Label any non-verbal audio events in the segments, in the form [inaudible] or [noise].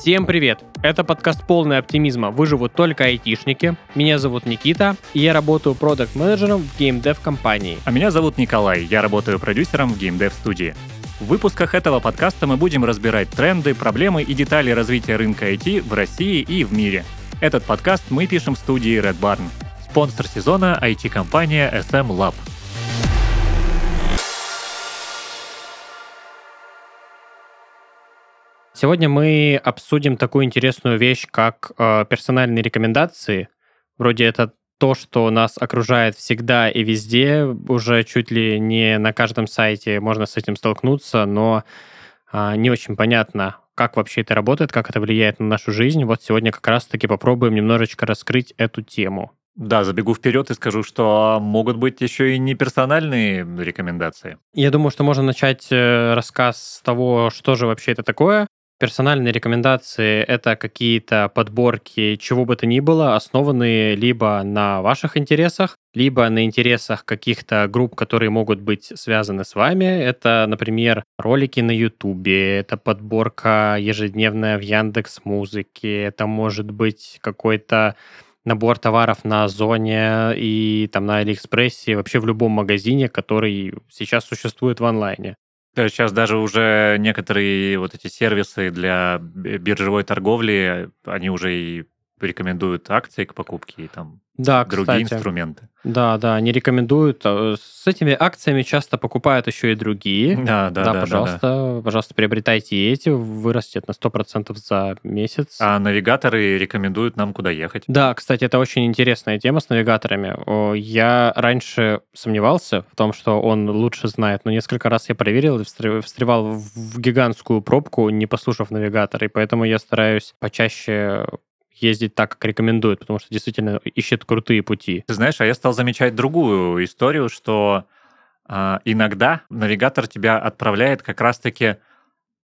Всем привет! Это подкаст полный оптимизма «Выживут только айтишники». Меня зовут Никита, и я работаю продакт менеджером в геймдев компании. А меня зовут Николай, я работаю продюсером в геймдев студии. В выпусках этого подкаста мы будем разбирать тренды, проблемы и детали развития рынка IT в России и в мире. Этот подкаст мы пишем в студии Red Barn. Спонсор сезона IT-компания SM Lab. Сегодня мы обсудим такую интересную вещь, как э, персональные рекомендации. Вроде это то, что нас окружает всегда и везде, уже чуть ли не на каждом сайте можно с этим столкнуться, но э, не очень понятно, как вообще это работает, как это влияет на нашу жизнь. Вот сегодня как раз-таки попробуем немножечко раскрыть эту тему. Да, забегу вперед и скажу, что могут быть еще и не персональные рекомендации. Я думаю, что можно начать э, рассказ с того, что же вообще это такое. Персональные рекомендации — это какие-то подборки чего бы то ни было, основанные либо на ваших интересах, либо на интересах каких-то групп, которые могут быть связаны с вами. Это, например, ролики на Ютубе, это подборка ежедневная в Яндекс Музыке, это может быть какой-то набор товаров на Озоне и там на Алиэкспрессе, вообще в любом магазине, который сейчас существует в онлайне. Сейчас даже уже некоторые вот эти сервисы для биржевой торговли, они уже и рекомендуют акции к покупке и там да, другие кстати. инструменты. Да, да, они рекомендуют. А, с этими акциями часто покупают еще и другие. Да, да, да. да пожалуйста, да, да. пожалуйста, приобретайте эти, вырастет на 100% за месяц. А навигаторы рекомендуют нам куда ехать. Да, кстати, это очень интересная тема с навигаторами. Я раньше сомневался в том, что он лучше знает, но несколько раз я проверил и встревал в гигантскую пробку, не послушав навигатор, и поэтому я стараюсь почаще ездить так, как рекомендуют, потому что действительно ищет крутые пути. Ты знаешь, а я стал замечать другую историю, что э, иногда навигатор тебя отправляет как раз-таки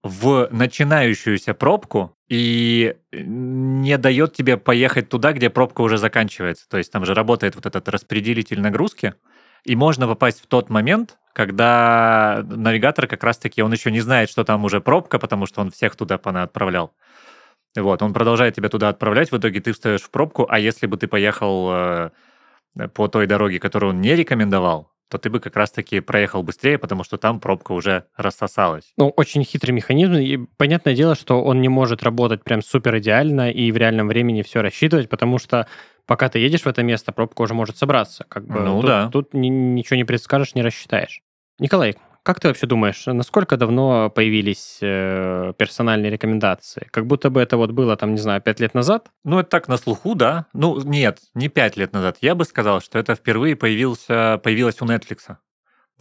в начинающуюся пробку и не дает тебе поехать туда, где пробка уже заканчивается. То есть там же работает вот этот распределитель нагрузки, и можно попасть в тот момент, когда навигатор как раз-таки, он еще не знает, что там уже пробка, потому что он всех туда отправлял. Вот, он продолжает тебя туда отправлять, в итоге ты встаешь в пробку, а если бы ты поехал э, по той дороге, которую он не рекомендовал, то ты бы как раз-таки проехал быстрее, потому что там пробка уже рассосалась. Ну, очень хитрый механизм, и понятное дело, что он не может работать прям супер идеально и в реальном времени все рассчитывать, потому что пока ты едешь в это место, пробка уже может собраться. Как бы ну тут, да. Тут ничего не предскажешь, не рассчитаешь. Николай, как ты вообще думаешь, насколько давно появились э, персональные рекомендации? Как будто бы это вот было, там, не знаю, пять лет назад? Ну, это так на слуху, да. Ну, нет, не пять лет назад. Я бы сказал, что это впервые появился, появилось у Netflix.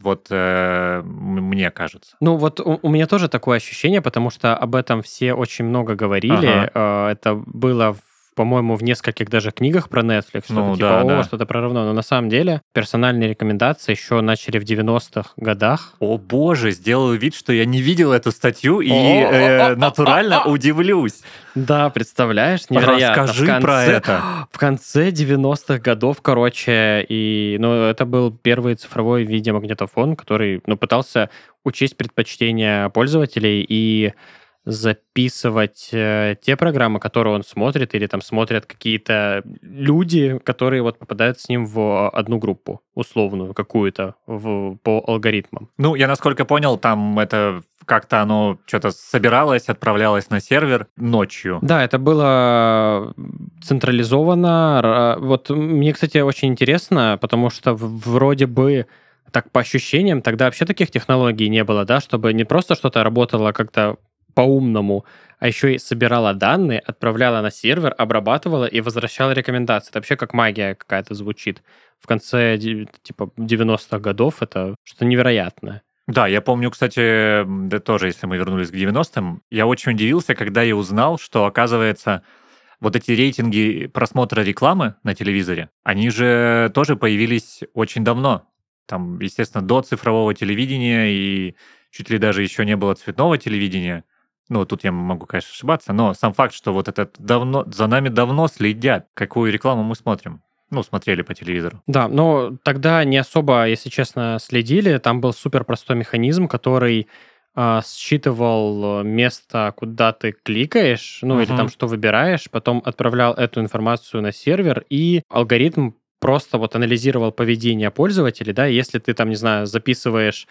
Вот э, мне кажется. Ну вот у, у меня тоже такое ощущение, потому что об этом все очень много говорили. Ага. Э, это было в по-моему, в нескольких даже книгах про Netflix, что-то Ну, типа, да, о, да. что-то про равно. Но на самом деле персональные рекомендации еще начали в 90-х годах. О боже, сделаю вид, что я не видел эту статью и э, натурально удивлюсь. Да, представляешь, невероятно. Расскажи конце- про это. В конце 90-х годов, короче, и, ну, это был первый цифровой видеомагнитофон, который, ну, пытался учесть предпочтения пользователей и записывать э, те программы, которые он смотрит, или там смотрят какие-то люди, которые вот попадают с ним в одну группу, условную какую-то, в, по алгоритмам. Ну, я насколько понял, там это как-то оно что-то собиралось, отправлялось на сервер ночью. Да, это было централизовано. Ра- Вот мне, кстати, очень интересно, потому что вроде бы так по ощущениям тогда вообще таких технологий не было, да, чтобы не просто что-то работало как-то по-умному, а еще и собирала данные, отправляла на сервер, обрабатывала и возвращала рекомендации. Это вообще как магия какая-то звучит. В конце типа 90-х годов это что невероятное. Да, я помню, кстати, да тоже, если мы вернулись к 90-м, я очень удивился, когда я узнал, что, оказывается, вот эти рейтинги просмотра рекламы на телевизоре, они же тоже появились очень давно. Там, естественно, до цифрового телевидения и чуть ли даже еще не было цветного телевидения. Ну, тут я могу, конечно, ошибаться, но сам факт, что вот это давно, за нами давно следят, какую рекламу мы смотрим. Ну, смотрели по телевизору. Да, но тогда не особо, если честно, следили. Там был супер простой механизм, который а, считывал место, куда ты кликаешь, ну или Мгм. там что выбираешь, потом отправлял эту информацию на сервер, и алгоритм просто вот анализировал поведение пользователей, да, если ты там, не знаю, записываешь,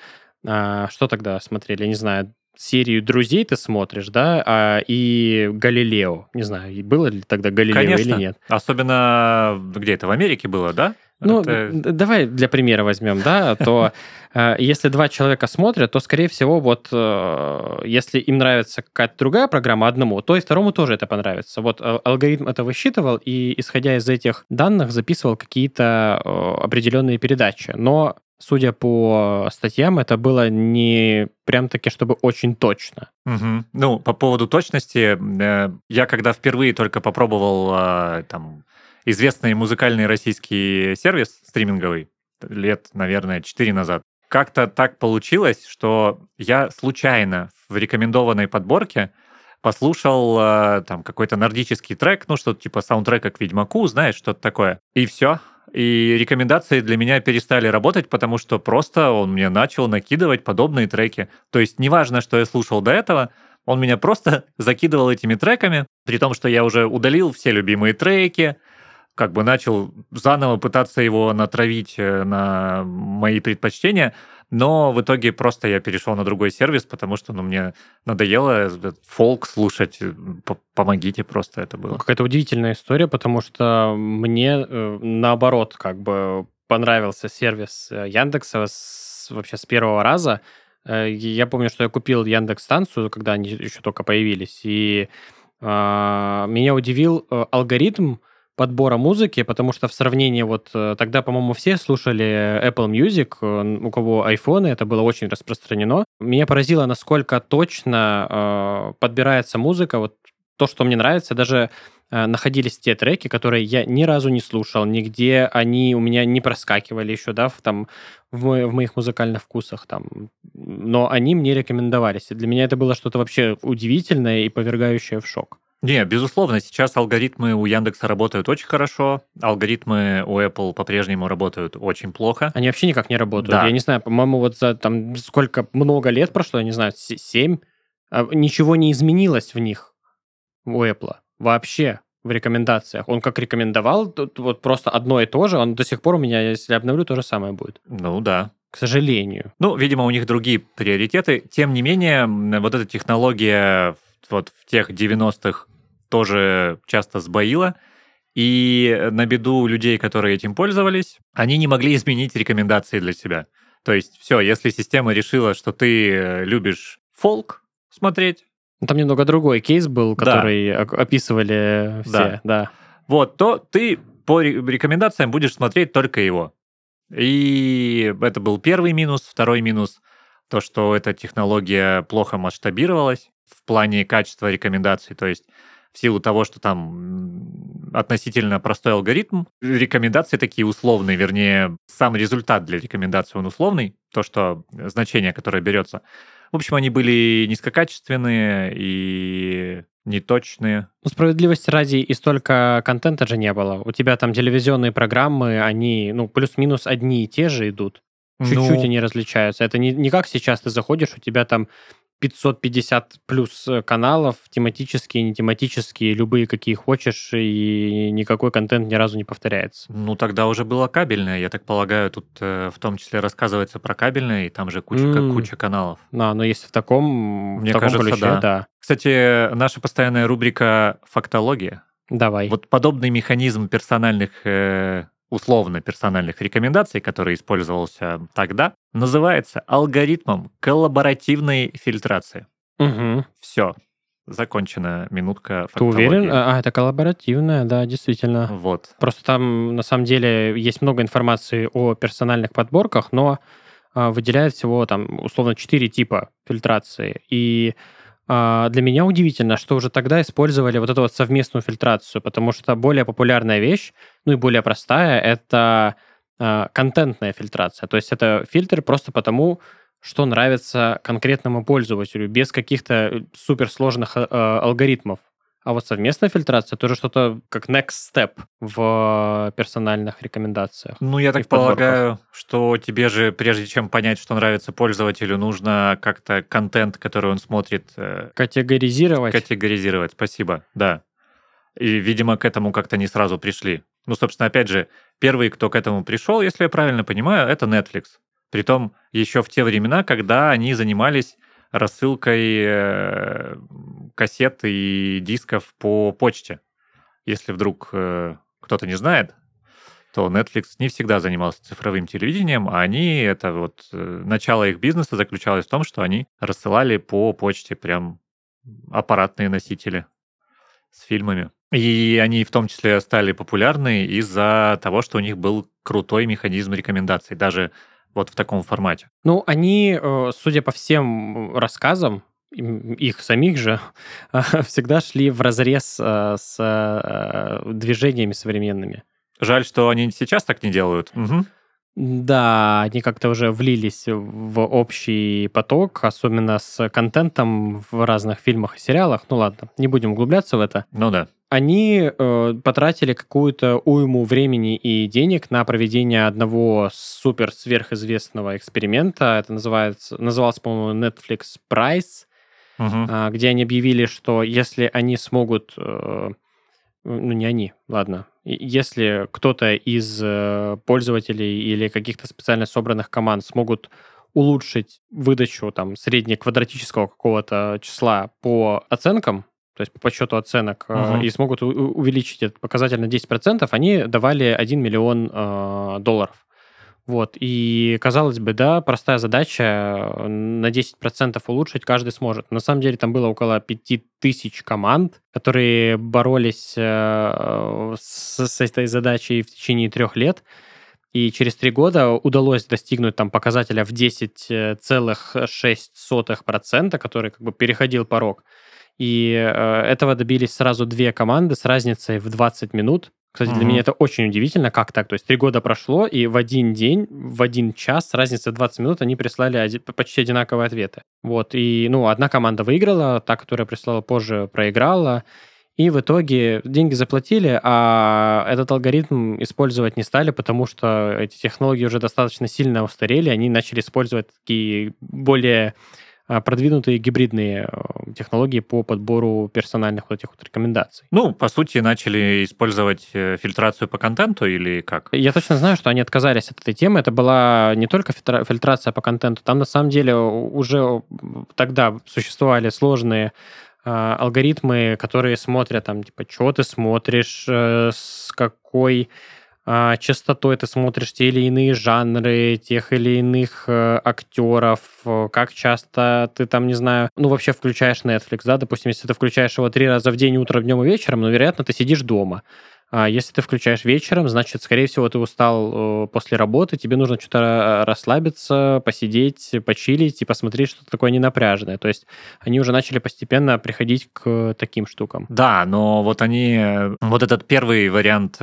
а, что тогда смотрели, не знаю, серию «Друзей» ты смотришь, да, а, и «Галилео», не знаю, было ли тогда «Галилео» или Конечно. нет. Особенно где это в Америке было, да? Ну, Это- давай для примера возьмем, да, то [laughs] э, если два человека смотрят, то, скорее всего, вот э, если им нравится какая-то другая программа одному, то и второму тоже это понравится. Вот э, алгоритм это высчитывал и, исходя из этих данных, записывал какие-то э, определенные передачи. Но, судя по статьям, это было не прям таки, чтобы очень точно. Мгм. Ну, по поводу точности, э, я когда впервые только попробовал э, там известный музыкальный российский сервис стриминговый лет, наверное, 4 назад, как-то так получилось, что я случайно в рекомендованной подборке послушал э, там какой-то нордический трек, ну что-то типа саундтрека к Ведьмаку, знаешь, что-то такое. И все. И рекомендации для меня перестали работать, потому что просто он мне начал накидывать подобные треки. То есть неважно, что я слушал до этого, он меня просто [laughs] закидывал этими треками, при том, что я уже удалил все любимые треки, как бы начал заново пытаться его натравить э, на мои предпочтения, но в итоге просто я перешел на другой сервис, потому что ну, мне надоело этот фолк слушать. П- Помогите просто это было. Какая-то удивительная история, потому что мне э, наоборот как бы понравился сервис э, Яндекса с- вообще с первого раза. Э, Я помню, что я купил Яндекс станцию, когда они еще только появились, и а, меня удивил э, алгоритм подбора музыки, потому что в сравнении вот э, тогда, по-моему, все слушали Apple Music, э, у кого айфоны, это было очень распространено. Меня поразило, насколько точно э, подбирается музыка, вот то, что мне нравится, даже э, находились те треки, которые я ни разу не слушал, нигде они у меня не проскакивали еще, да, в, там, в, в моих музыкальных вкусах, там, но они мне рекомендовались. И для меня это было что-то вообще удивительное и повергающее в шок. Не, безусловно, сейчас алгоритмы у Яндекса работают очень хорошо, алгоритмы у Apple по-прежнему работают очень плохо. Они вообще никак не работают. Да. Я не знаю, по-моему, вот за там сколько, много лет прошло, я не знаю, се- семь, а ничего не изменилось в них, у Apple, вообще в рекомендациях. Он как рекомендовал, тут вот просто одно и то же, он до сих пор у меня, если обновлю, то же самое будет. Ну да. К сожалению. Ну, видимо, у них другие приоритеты. Тем не менее, вот эта технология вот в тех 90-х тоже часто сбоила. И на беду людей, которые этим пользовались, они не могли изменить рекомендации для себя. То есть, все, если система решила, что ты э, любишь фолк смотреть, Ну, Там немного другой кейс был, Да. который ок- описывали все, Да. да. вот, то ты по ре- рекомендациям будешь смотреть только его. И это был первый минус. Второй минус – то, что эта технология плохо масштабировалась в плане качества рекомендаций. То есть в силу того, что там относительно простой алгоритм, рекомендации такие условные, вернее, сам результат для рекомендации он условный, то, что значение, которое берется. В общем, они были низкокачественные и неточные. Ну, справедливости ради, и столько контента же не было. У тебя там телевизионные программы, они, ну, плюс-минус одни и те же идут. Чуть-чуть Ну, они различаются. Это не, не как сейчас ты заходишь, у тебя там 550 плюс э, каналов, тематические, не тематические, любые, какие хочешь, и никакой контент ни разу не повторяется. Ну, тогда уже было кабельное. Я так полагаю, тут э, в том числе рассказывается про кабельное, и там же куча, М. куча каналов. Да, но если в таком, Мне в таком кажется, ключе, да. да. Кстати, наша постоянная рубрика «Фактология». Давай. Вот подобный механизм персональных, э, условно персональных рекомендаций, который использовался тогда, называется алгоритмом коллаборативной фильтрации. Мгм. Все. Закончена минутка Ты фактологии. уверен? А, это коллаборативная, да, действительно. Вот. Просто там, на самом деле, есть много информации о персональных подборках, но а, выделяет всего, там, условно, четыре типа фильтрации. И а, для меня удивительно, что уже тогда использовали вот эту вот совместную фильтрацию, потому что более популярная вещь, ну и более простая, это а, контентная фильтрация. То есть это фильтр просто потому, что нравится конкретному пользователю, без каких-то суперсложных а, а, алгоритмов А вот совместная фильтрация тоже что-то как next step в персональных рекомендациях. Ну, я так полагаю, что тебе же, прежде чем понять, что нравится пользователю, нужно как-то контент, который он смотрит... Э, категоризировать. Категоризировать, спасибо, да. И, видимо, к этому как-то не сразу пришли. Ну, собственно, опять же, первый, кто к этому пришел, если я правильно понимаю, это Netflix. Притом еще в те времена, когда они занимались рассылкой э, кассет и дисков по почте. Если вдруг э, кто-то не знает, то Netflix не всегда занимался цифровым телевидением, а они, это вот э, начало их бизнеса заключалось в том, что они рассылали по почте прям аппаратные носители с фильмами. И они в том числе стали популярны из-за того, что у них был крутой механизм рекомендаций. Даже вот в таком формате? Ну, они, э, судя по всем рассказам, их самих же, [laughs] всегда шли в разрез э, с э, движениями современными. Жаль, что они сейчас так не делают. Угу. Да, они как-то уже влились в общий поток, особенно с контентом в разных фильмах и сериалах. Ну ладно, не будем углубляться в это. Ну да они э, потратили какую-то уйму времени и денег на проведение одного супер сверхизвестного эксперимента. Это называется, назывался, по-моему, Netflix Price, угу. э, где они объявили, что если они смогут, э, ну не они, ладно, если кто-то из э, пользователей или каких-то специально собранных команд смогут улучшить выдачу там среднеквадратического какого-то числа по оценкам, то есть по подсчету оценок, угу. и смогут увеличить этот показатель на 10%, они давали 1 миллион э, долларов. Вот, и казалось бы, да, простая задача, э, на 10% улучшить каждый сможет. На самом деле там было около 5000 команд, которые боролись э, с, с этой задачей в течение трех лет, и через три года удалось достигнуть там показателя в 10,6%, который как бы переходил порог. И э, этого добились сразу две команды с разницей в 20 минут. Кстати, угу. для меня это очень удивительно, как так. То есть три года прошло, и в один день, в один час, с разницей в 20 минут, они прислали оди- почти одинаковые ответы. Вот, и, ну, одна команда выиграла, та, которая прислала позже, проиграла. И в итоге деньги заплатили, а этот алгоритм использовать не стали, потому что эти технологии уже достаточно сильно устарели, они начали использовать такие более продвинутые гибридные э, технологии по подбору персональных вот этих вот рекомендаций. Ну, по сути, начали использовать э, фильтрацию по контенту или как? Я точно знаю, что они отказались от этой темы. Это была не только фильтрация по контенту, там на самом деле уже тогда существовали сложные а, алгоритмы, которые смотрят там, типа, что ты смотришь, э, с какой а, частотой ты смотришь те или иные жанры, тех или иных э, актеров, э, как часто ты там, не знаю, ну, вообще включаешь Netflix, да, допустим, если ты включаешь его три раза в день, утром, днем и вечером, ну, вероятно, ты сидишь дома. А если ты включаешь вечером, значит, скорее всего, ты устал э, после работы, тебе нужно что-то расслабиться, посидеть, почилить и посмотреть что-то такое ненапряжное. То есть они уже начали постепенно приходить к таким штукам. Да, но вот они, вот этот первый вариант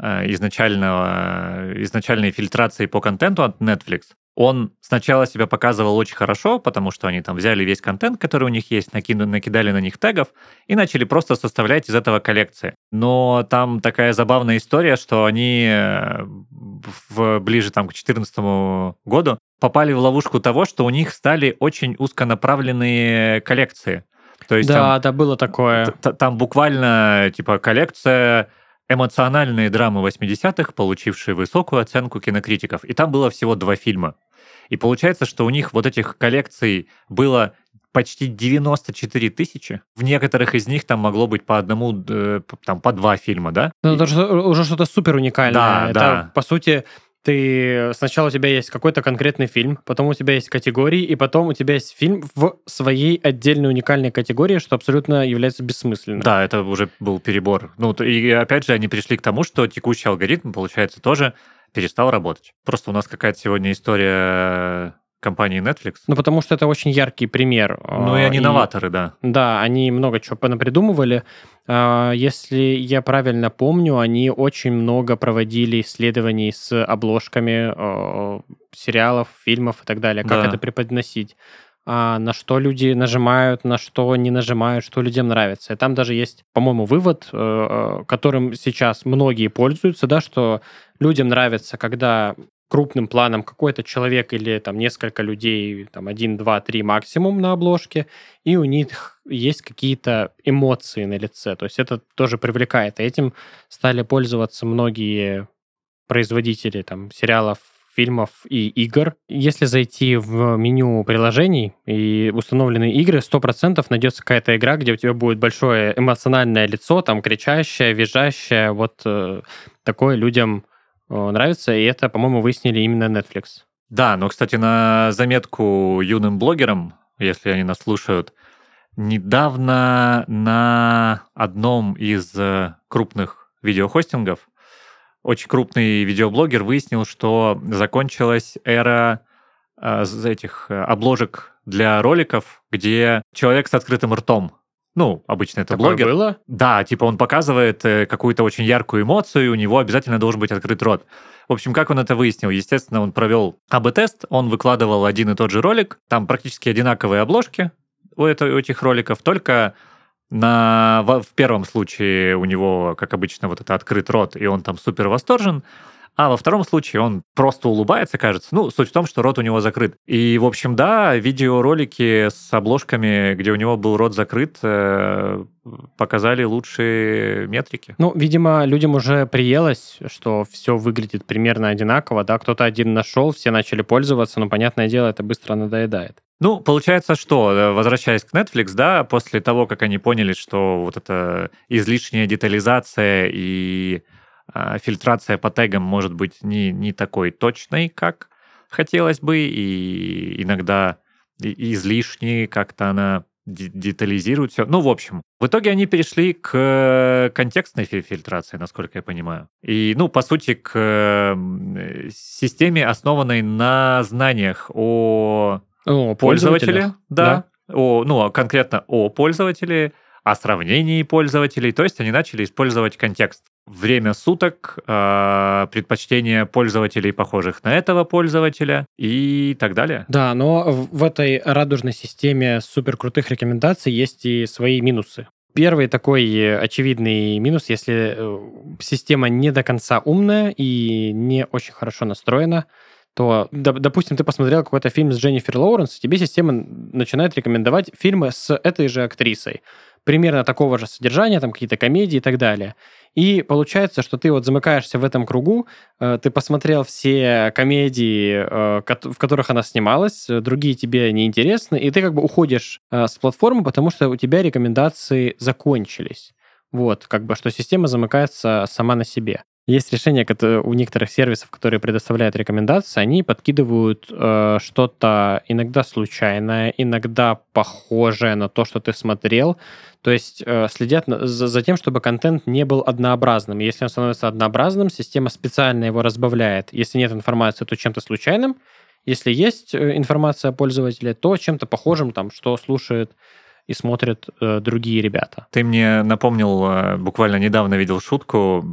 изначального, изначальной фильтрации по контенту от Netflix, он сначала себя показывал очень хорошо, потому что они там взяли весь контент, который у них есть, накинули, накидали на них тегов и начали просто составлять из этого коллекции. Но там такая забавная история, что они э, в, ближе там, к 2014 году попали в ловушку того, что у них стали очень узконаправленные коллекции. То есть да, там, да, было такое. Там буквально типа коллекция эмоциональные драмы 80-х, получившие высокую оценку кинокритиков. И там было всего два фильма. И получается, что у них вот этих коллекций было почти 94 тысячи. В некоторых из них там могло быть по одному, э, там, по два фильма, да? Ну, это уже что-то супер уникальное. Да, это, да. по сути, ты сначала у тебя есть какой-то конкретный фильм, потом у тебя есть категории, и потом у тебя есть фильм в своей отдельной уникальной категории, что абсолютно является бессмысленным. Да, это уже был перебор. Ну, и опять же, они пришли к тому, что текущий алгоритм, получается, тоже перестал работать. Просто у нас какая-то сегодня история компании Netflix. Ну, потому что это очень яркий пример. Ну, и они и, новаторы, да. Да, они много чего понапридумывали. А, если я правильно помню, они очень много проводили исследований с обложками сериалов, фильмов и так далее, как да. это преподносить. а, на что люди нажимают, на что не нажимают, что людям нравится. И там даже есть, по-моему, вывод, э, э, которым сейчас многие пользуются, да, что людям нравится, когда крупным планом какой-то человек или там несколько людей, там один, два, три максимум на обложке, и у них есть какие-то эмоции на лице. То есть это тоже привлекает. Этим стали пользоваться многие производители там сериалов, фильмов и игр. Если зайти в меню приложений и установленные игры, 100% найдется какая-то игра, где у тебя будет большое эмоциональное лицо, там кричащее, визжащее. Вот э, такое людям нравится, и это, по-моему, выяснили именно Netflix. Да, но, кстати, на заметку юным блогерам, если они нас слушают, недавно на одном из э, крупных видеохостингов очень крупный видеоблогер выяснил, что закончилась эра э, этих э, обложек для роликов, где человек с открытым ртом. Ну, обычно это Такое блогер. было? Да, типа он показывает э, какую-то очень яркую эмоцию, и у него обязательно должен быть открыт рот. В общем, как он это выяснил? Естественно, он провел АБ-тест, он выкладывал один и тот же ролик, там практически одинаковые обложки у, этого, у этих роликов, только на, в, в первом случае у него, как обычно, вот это открыт рот, и он там супер восторжен, а во втором случае он просто улыбается, кажется. Ну, суть в том, что рот у него закрыт. И, в общем, да, видеоролики с обложками, где у него был рот закрыт, э, показали лучшие метрики. Ну, видимо, людям уже приелось, что все выглядит примерно одинаково, да, кто-то один нашел, все начали пользоваться, но, понятное дело, это быстро надоедает. Ну, получается, что, э, возвращаясь к Netflix, да, после того, как они поняли, что вот эта излишняя детализация и фильтрация по тегам может быть не, не такой точной, как хотелось бы, и иногда излишней, как-то она детализирует все. Ну, в общем, в итоге они перешли к контекстной фильтрации, насколько я понимаю. И, ну, по сути, к системе, основанной на знаниях о, о пользователе, да, да. О, ну, конкретно о пользователе, о сравнении пользователей. То есть они начали использовать контекст время суток, э, предпочтения пользователей, похожих на этого пользователя и так далее. Да, но в этой радужной системе суперкрутых рекомендаций есть и свои минусы. Первый такой очевидный минус, если э, система не до конца умная и не очень хорошо настроена, то, допустим, ты посмотрел какой-то фильм с Дженнифер Лоуренс, и тебе система начинает рекомендовать фильмы с этой же актрисой примерно такого же содержания, там какие-то комедии и так далее. И получается, что ты вот замыкаешься в этом кругу, э, ты посмотрел все комедии, э, в которых она снималась, другие тебе не интересны, и ты как бы уходишь э, с платформы, потому что у тебя рекомендации закончились. Вот, как бы, что система замыкается сама на себе. Есть решения у некоторых сервисов, которые предоставляют рекомендации, они подкидывают э, что-то иногда случайное, иногда похожее на то, что ты смотрел. То есть э, следят за, за тем, чтобы контент не был однообразным. Если он становится однообразным, система специально его разбавляет. Если нет информации, то чем-то случайным. Если есть э, информация о пользователе, то чем-то похожим, там, что слушает и смотрят э, другие ребята. Ты мне напомнил, э, буквально недавно видел шутку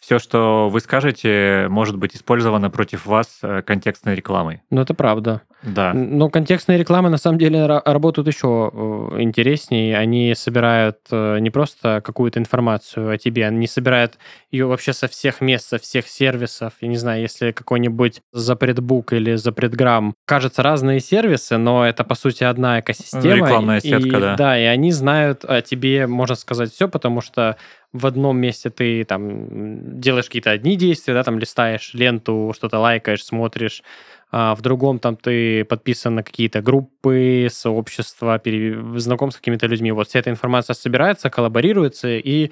все, что вы скажете, может быть использовано против вас э, контекстной рекламой. Ну, это правда. Да. Но контекстные рекламы на самом деле работают еще э, интереснее. Они собирают э, не просто какую-то информацию о тебе, они собирают ее вообще со всех мест, со всех сервисов. Я не знаю, если какой-нибудь запретбук или запретграмм кажется разные сервисы, но это по сути одна экосистема. Рекламная сетка, и, да. Да, и они знают о тебе, можно сказать, все, потому что в одном месте ты там делаешь какие-то одни действия, да, там листаешь ленту, что-то лайкаешь, смотришь, а в другом там ты подписан на какие-то группы, сообщества, пере... знаком с какими-то людьми. Вот вся эта информация собирается, коллаборируется, и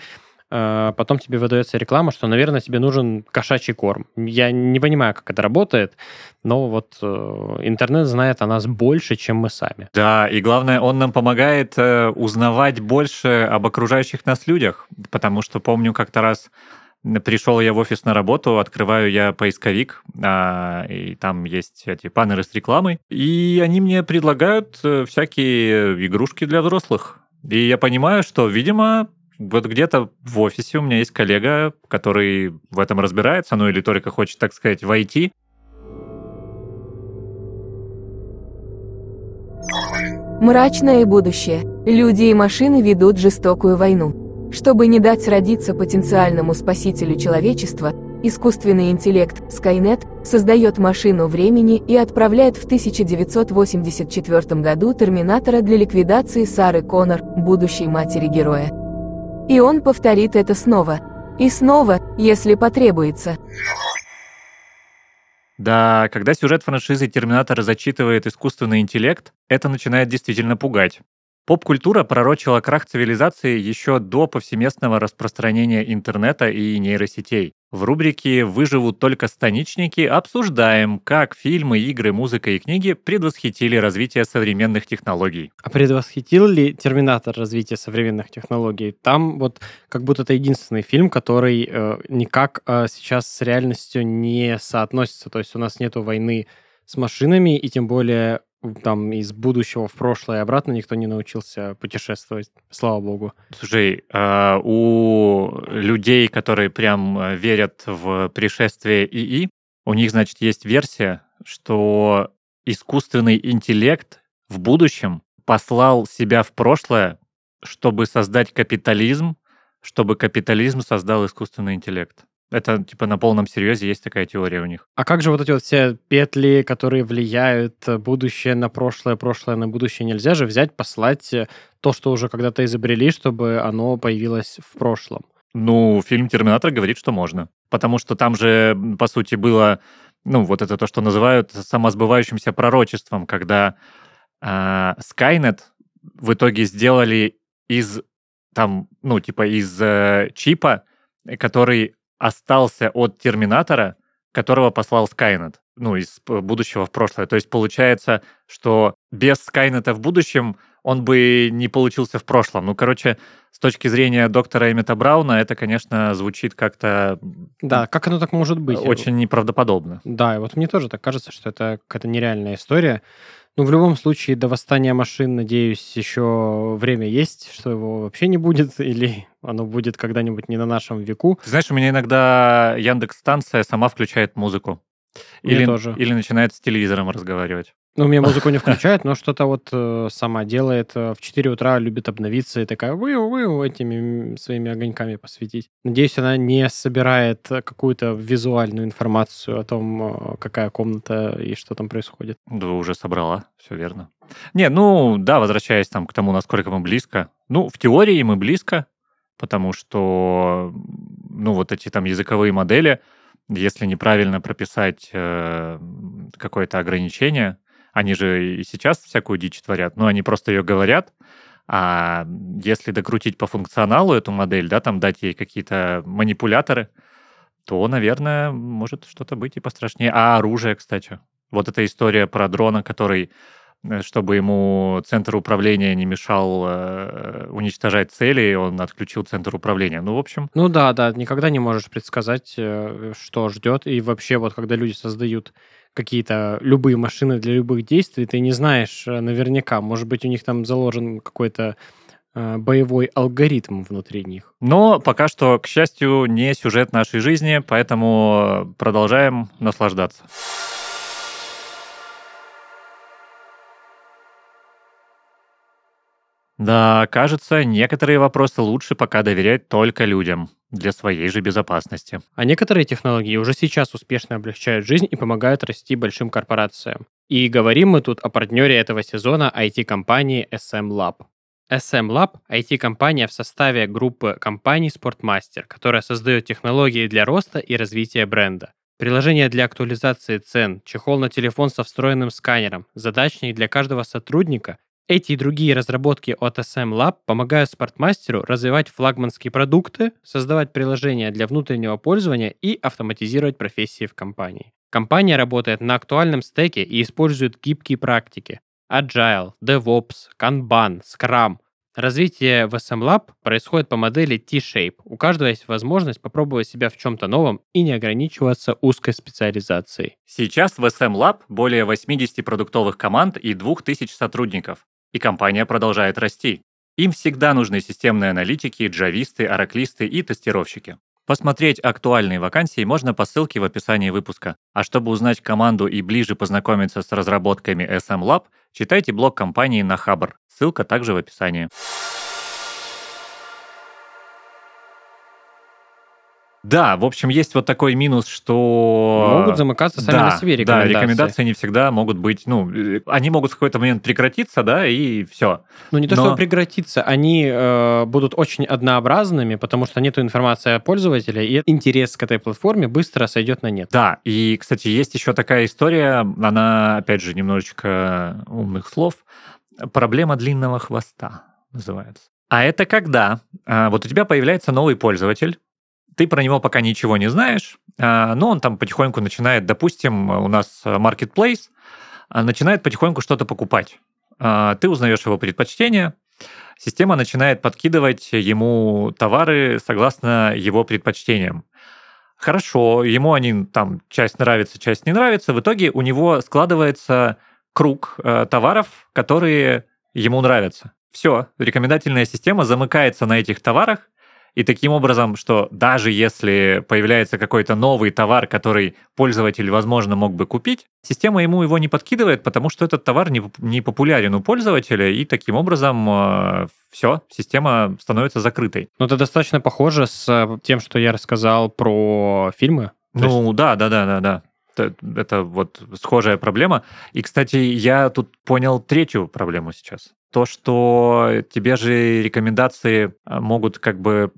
э, потом тебе выдается реклама, что, наверное, тебе нужен кошачий корм. Я не понимаю, как это работает, но вот э, интернет знает о нас больше, чем мы сами. Да, и главное, он нам помогает э, узнавать больше об окружающих нас людях, потому что помню как-то раз Пришел я в офис на работу, открываю я поисковик, а, и там есть эти баннеры с рекламой, и они мне предлагают э, всякие игрушки для взрослых. И я понимаю, что, видимо, вот где-то в офисе у меня есть коллега, который в этом разбирается, ну или только хочет, так сказать, войти. Мрачное будущее. Люди и машины ведут жестокую войну. Чтобы не дать родиться потенциальному спасителю человечества, искусственный интеллект Skynet создает машину времени и отправляет в 1984 году Терминатора для ликвидации Сары Коннор, будущей матери героя. И он повторит это снова. И снова, если потребуется. Да, когда сюжет франшизы Терминатора зачитывает искусственный интеллект, это начинает действительно пугать. Поп-культура пророчила крах цивилизации еще до повсеместного распространения интернета и нейросетей. В рубрике «Выживут только станичники» обсуждаем, как фильмы, игры, музыка и книги предвосхитили развитие современных технологий. А предвосхитил ли «Терминатор» развитие современных технологий? Там вот как будто это единственный фильм, который э, никак э, сейчас с реальностью не соотносится. То есть у нас нету войны с машинами, и тем более там из будущего в прошлое и обратно никто не научился путешествовать, слава богу. Слушай, а, у людей, которые прям э, верят в пришествие ИИ, у них, значит, есть версия, что искусственный интеллект в будущем послал себя в прошлое, чтобы создать капитализм, чтобы капитализм создал искусственный интеллект. Это типа на полном серьезе есть такая теория у них. А как же вот эти вот все петли, которые влияют э, будущее на прошлое, прошлое на будущее? Нельзя же взять, послать э, то, что уже когда-то изобрели, чтобы оно появилось в прошлом. Ну, фильм «Терминатор» говорит, что можно. Потому что там же, по сути, было, ну, вот это то, что называют самосбывающимся пророчеством, когда э, Skynet в итоге сделали из, там, ну, типа из э, чипа, который остался от Терминатора, которого послал Скайнет, ну, из будущего в прошлое. То есть получается, что без Скайнета в будущем он бы не получился в прошлом. Ну, короче, с точки зрения доктора Эммета Брауна, это, конечно, звучит как-то... Да, как оно так может быть? Очень неправдоподобно. Да, и вот мне тоже так кажется, что это какая-то нереальная история. Ну, в любом случае, до восстания машин, надеюсь, еще время есть, что его вообще не будет, [laughs] или оно будет когда-нибудь не на нашем веку. Знаешь, у меня иногда Яндекс-станция сама включает музыку. Или, тоже. или начинает с телевизором разговаривать. Ну, у меня музыку не [laughs] включает, но что-то вот э, сама делает. Э, в 4 утра любит обновиться и такая вы этими своими огоньками посветить. Надеюсь, она не собирает какую-то визуальную информацию о том, э, какая комната и что там происходит. Да, уже собрала, все верно. Не, ну, да, возвращаясь там к тому, насколько мы близко. Ну, в теории мы близко, потому что, ну, вот эти там языковые модели, если неправильно прописать э, какое-то ограничение, они же и сейчас всякую дичь творят, но они просто ее говорят, а если докрутить по функционалу эту модель, да, там дать ей какие-то манипуляторы, то, наверное, может что-то быть и пострашнее. А оружие, кстати. Вот эта история про дрона, который Э, чтобы ему центр управления не мешал э, уничтожать цели, он отключил центр управления. Ну, в общем... Ну да, да, никогда не можешь предсказать, э, что ждет. И вообще, вот когда люди создают какие-то любые машины для любых действий, ты не знаешь э, наверняка. Может быть, у них там заложен какой-то э, боевой алгоритм внутри них. Но пока что, к счастью, не сюжет нашей жизни, поэтому продолжаем наслаждаться. Да, кажется, некоторые вопросы лучше пока доверять только людям для своей же безопасности. А некоторые технологии уже сейчас успешно облегчают жизнь и помогают расти большим корпорациям. И говорим мы тут о партнере этого сезона IT-компании SM Lab. SM Lab – IT-компания в составе группы компаний Sportmaster, которая создает технологии для роста и развития бренда. Приложение для актуализации цен, чехол на телефон со встроенным сканером, задачник для каждого сотрудника эти и другие разработки от SM Lab помогают спортмастеру развивать флагманские продукты, создавать приложения для внутреннего пользования и автоматизировать профессии в компании. Компания работает на актуальном стеке и использует гибкие практики Agile, DevOps, Kanban, Scrum. Развитие в SM Lab происходит по модели T-Shape. У каждого есть возможность попробовать себя в чем-то новом и не ограничиваться узкой специализацией. Сейчас в SM Lab более 80 продуктовых команд и 2000 сотрудников и компания продолжает расти. Им всегда нужны системные аналитики, джависты, ораклисты и тестировщики. Посмотреть актуальные вакансии можно по ссылке в описании выпуска. А чтобы узнать команду и ближе познакомиться с разработками SM Lab, читайте блог компании на Хабр. Ссылка также в описании. Да, в общем, есть вот такой минус, что... Могут замыкаться сами да, на себе рекомендации. Да, рекомендации не всегда могут быть, ну, э, они могут в какой-то момент прекратиться, да, и все. Ну, не то, Но- что прекратиться, они э, будут очень однообразными, потому что нету информации о пользователе, и интерес к этой платформе быстро сойдет на нет. Да, и, кстати, есть еще такая история, она, опять же, немножечко умных слов. Проблема длинного хвоста называется. А это когда а, вот у тебя появляется новый пользователь, ты про него пока ничего не знаешь, а, но он там потихоньку начинает, допустим, у нас marketplace, а, начинает потихоньку что-то покупать. А, Ты узнаешь его предпочтения, система начинает подкидывать ему товары согласно его предпочтениям. Хорошо, ему они там часть нравится, часть не нравится. В итоге у него складывается круг товаров, которые ему нравятся. Все, рекомендательная система замыкается на этих товарах, и таким образом, что даже если появляется какой-то новый товар, который пользователь, возможно, мог бы купить, система ему его не подкидывает, потому что этот товар не, не популярен у пользователя, и таким образом все, система становится закрытой. Но это достаточно похоже с э, тем, что я рассказал про фильмы. Ну да, да, да, да, да. Это, это вот схожая проблема. И, кстати, я тут понял третью проблему сейчас. То, что тебе же рекомендации а, могут как бы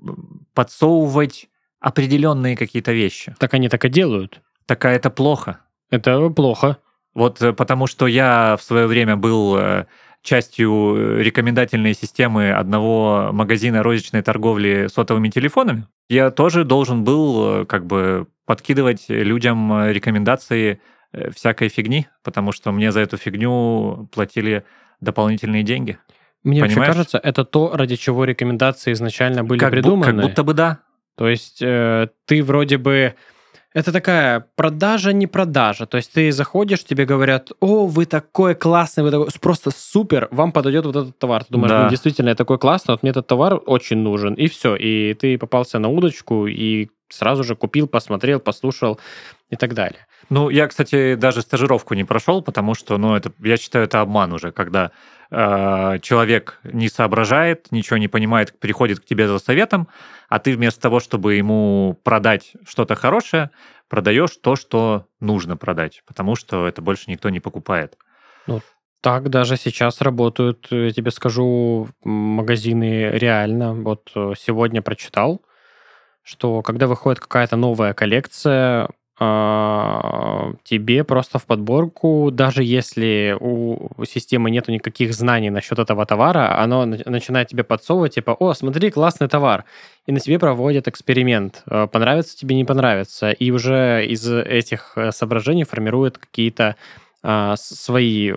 подсовывать определенные какие-то вещи. Так они так и делают. Так а это плохо. Это плохо. Вот э, потому что я в свое время был э, частью э, рекомендательной системы одного магазина розничной торговли сотовыми телефонами. Я тоже должен был э, как бы подкидывать людям э, рекомендации э, всякой фигни, потому что мне за эту фигню платили дополнительные деньги. Мне вообще Понимаешь? кажется, это то, ради чего рекомендации изначально были как, бу- придуманы. как будто бы да. То есть э, ты вроде бы... Это такая продажа, не продажа. То есть ты заходишь, тебе говорят, о, вы такой классный, вы такой, просто супер, вам подойдет вот этот товар. Ты думаешь, Да. ну, действительно, я такой классный, вот мне этот товар очень нужен. И все. И ты попался на удочку и сразу же купил, посмотрел, послушал и так далее. Ну, я, кстати, даже стажировку не прошел, потому что, ну, это, я считаю, это обман уже, когда э, человек не соображает, ничего не понимает, приходит к тебе за советом, а ты вместо того, чтобы ему продать что-то хорошее, продаешь то, что нужно продать, потому что это больше никто не покупает. Так даже сейчас работают, я тебе скажу, магазины реально. Вот э, сегодня прочитал, что когда выходит какая-то новая коллекция, а, тебе просто в подборку, даже если у системы нету никаких знаний насчет этого товара, оно на- начинает тебе подсовывать, типа, о, смотри, классный товар. И на тебе проводят эксперимент. Э, Понравится тебе, не понравится. И уже из этих э, соображений формируют какие-то свои э,